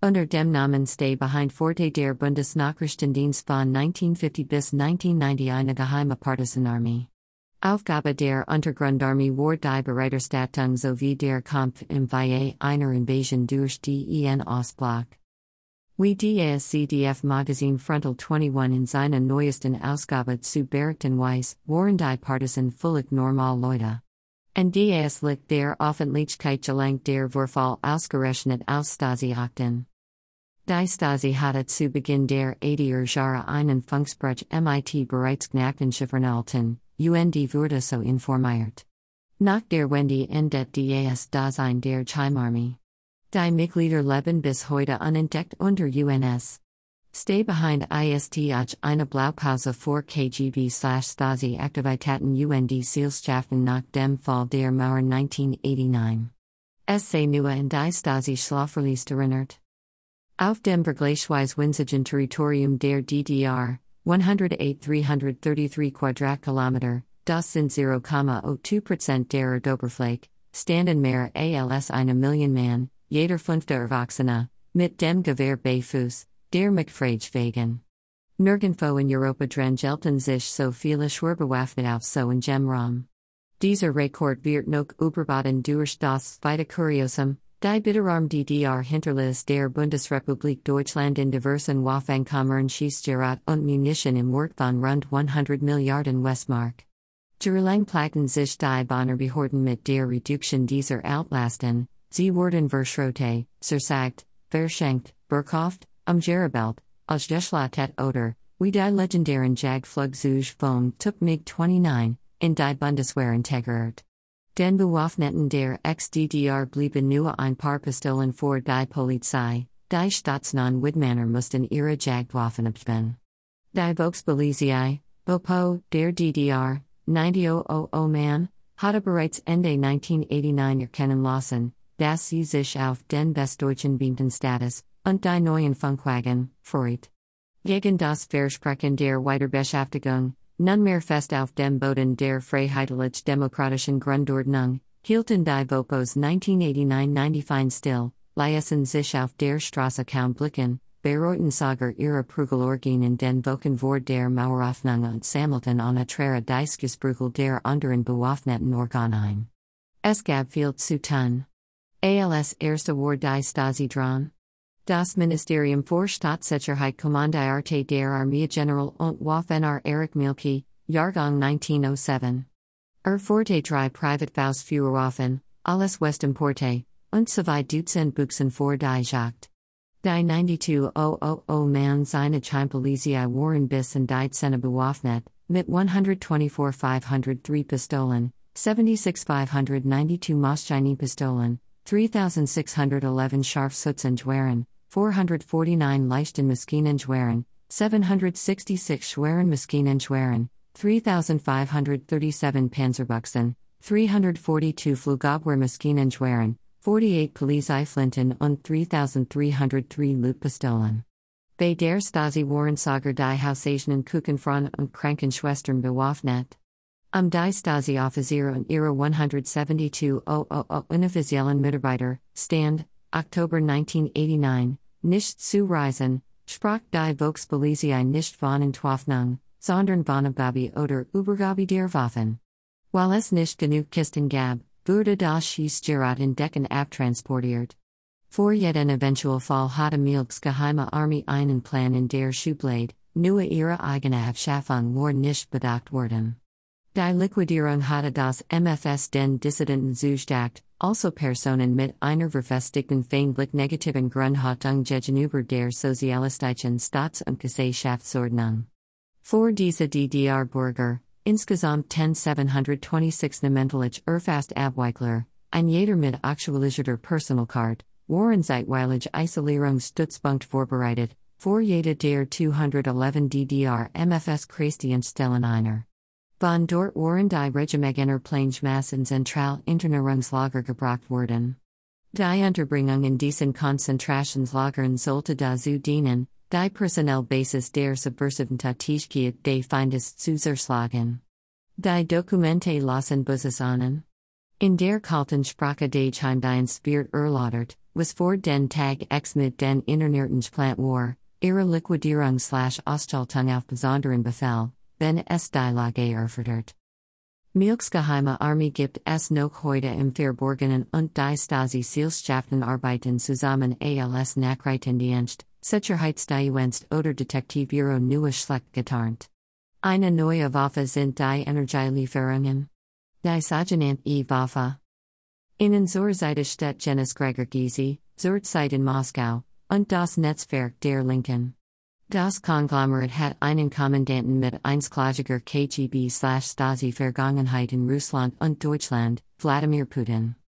Unter dem Namen Stay behind Forte der Bundesnachrichtendienst von 1950 bis 1990 eine geheime Partisanarmee. Aufgabe der Untergrundarmee war die Bereiterstattung sowie der Kampf im Falle einer Invasion durch den EN Ostblock. Wie das ZDF Magazin Frontal 21 in seiner neuesten Ausgabe zu berichten weiß, waren die Partisan völlig normal Leute. Und das liegt der Offenlichkeit gelangt der Vorfall ausgerechnet aus Stasi Akten. Die Stasi hatte zu Beginn der 80er Jahre einen Funkspruch MIT bereits alten, UND wurde so informiert. Nach der Wende endet das Dasein der Cheimarmee. Die Mitglieder leben bis heute unentdeckt unter UNS. Stay behind ist auch eine Blaupause vor KGB Stasi Aktivitäten UND Seilschaften nach dem Fall der Mauer 1989. Es sei nur in die Stasi Schlafverlies erinnert. Auf dem Vergleichsweise Territorium der DDR, 108 333 Quadratkilometer, das sind 0,02% der Erdoberfläche, standen mehr als eine Million Mann, jeder fünfte Erwachsene, mit dem Gewehr bei Fuß, der McFrage wegen. Nirgendwo in Europa drangelten sich so viele Schwerbewaffnet auf so in Gem Ram. Dieser Rekord wird noch überboten durch das Zweite die Bitterarm DDR hinterließ der Bundesrepublik Deutschland in diversen Waffenkammern Schießgerät und Munition im Wert von rund 100 Milliarden Westmark. Jahrelang platten sich die Bonner Behörden mit der Reduktion dieser Outlasten, sie wurden verschrote, zersagt, verschenkt, verkauft, umgerabelt, ausgeschlachtet oder, wie die legendären Jagdflug zuge von tuk MiG 29, in die Bundeswehr integriert. Den Bewaffneten der ex-DDR blieben nur ein paar Pistolen vor die Polizei, die staatsnahen Widmanner mussten ihre Jagdwaffen abspielen. Die Volkspolizei, VoPo, der DDR, 9000 man, hatte bereits Ende 1989 erkennen lassen, dass sie sich auf den westdeutschen Beamtenstatus und die neuen Funkwagen, freut. Gegen das Versprechen der Weiterbeschäftigung, nunmehr fest auf dem Boden der Freiheitlich-Demokratischen Grundordnung, hielten die Vopos 1989-95 still, ließen sich auf der Straße kaum blicken, bereuten sogar ihre Prügelorgien in den Wochen vor der Maueraufnung und sammelten an Trera Diskusprügel der anderen bewaffneten Organe Es gab viel zu tun. Als erste war die Stasi dran. Das Ministerium für Staatssicherheit Kommandierte der Armee General und Waffenar Erich Mielke, Jahrgang 1907. Er Forte drei Privatfaustführerwaffen, alles Westimporte, und zwei Dutzend Buchsen vor die Jagd. Die 92.000 man seine Chimpelizei waren bis in die Zene bewaffnet, mit 124.503 Pistolen, 76.592 Moschini Pistolen, 3,611 Scharfschützen-Gewehren, 449 leichten Maschinengewehren, 766 schweren Maschinengewehren, 3,537 Panzerbüchsen, 342 Flugabwehrmaschinengewehren, 48 Polizeiflinten und 3,303 Luftpistolen. Bei der Stasi waren Sager die Hausagenen Kuchenfrauen und Krankenschwestern bewaffnet. Am die Stasi-Offiziere und ihre 172 000 inoffiziellen Mitarbeiter, Stand, Oktober 1989, nicht zu reisen, sprach die Volkspolizei nicht von Entwaffnung, sondern von Abgabe oder Übergabe der Waffen. Weil es nicht genug Kisten gab, wurde das Schießgerät in Decken abtransportiert. Vor jeden Eventualfall hatte Mielkes geheime Army einen Plan in der Schublade, nur ihre eigene Abschaffung war nicht bedacht worden. Die Liquidierung hatte das MFS den Dissidenten zugesagt, also Personen mit einer verfestigten feindlich negativen Grundhaltung gegenüber der sozialistischen Staats- und Gesellschaftsordnung. Vor diese DDR-Bürger, insgesamt 10726 namentlich erfasst Abweichler, ein jeder mit aktualisierter Personalcard, waren zeitweilig Isolierungsstützpunkt vorbereitet, vor jeder der 211 DDR MFS Christianstellen einer. Von dort waren die Regimegener Plangemassen zentral Internierungslager gebracht worden. Die Unterbringung in diesen Konzentrationslagern sollte dazu dienen, die Personellbasis der subversiven Tätigkeit des Feindes zu zerschlagen. Die Dokumente lassen Buses ahnen. In der kalten Sprache des Heimdienst spiert erläutert, was vor den Tag X mit den Interniertensplant war, ihre Liquidierung slash Ausschaltung auf besonderen Befehl, wenn es die Lage erfordert. Milchsgeheime Armee gibt es noch heute im Verborgenen und die Stasi Seilschaften arbeiten zusammen als Nachrichtendienst, Sicherheitsdienst oder Detektivbüro neue Schlecht getarnt. Eine neue Waffe sind die Energielieferungen. Die E-Waffe. Innen zur Seite steht Jens Gregor Gysi, zur Zeit in Moskau, und das Netzwerk der Linken. Das Konglomerat hat einen Kommandanten mit einsklagiger KGB slash Stasi Vergangenheit in Russland und Deutschland, Wladimir Putin.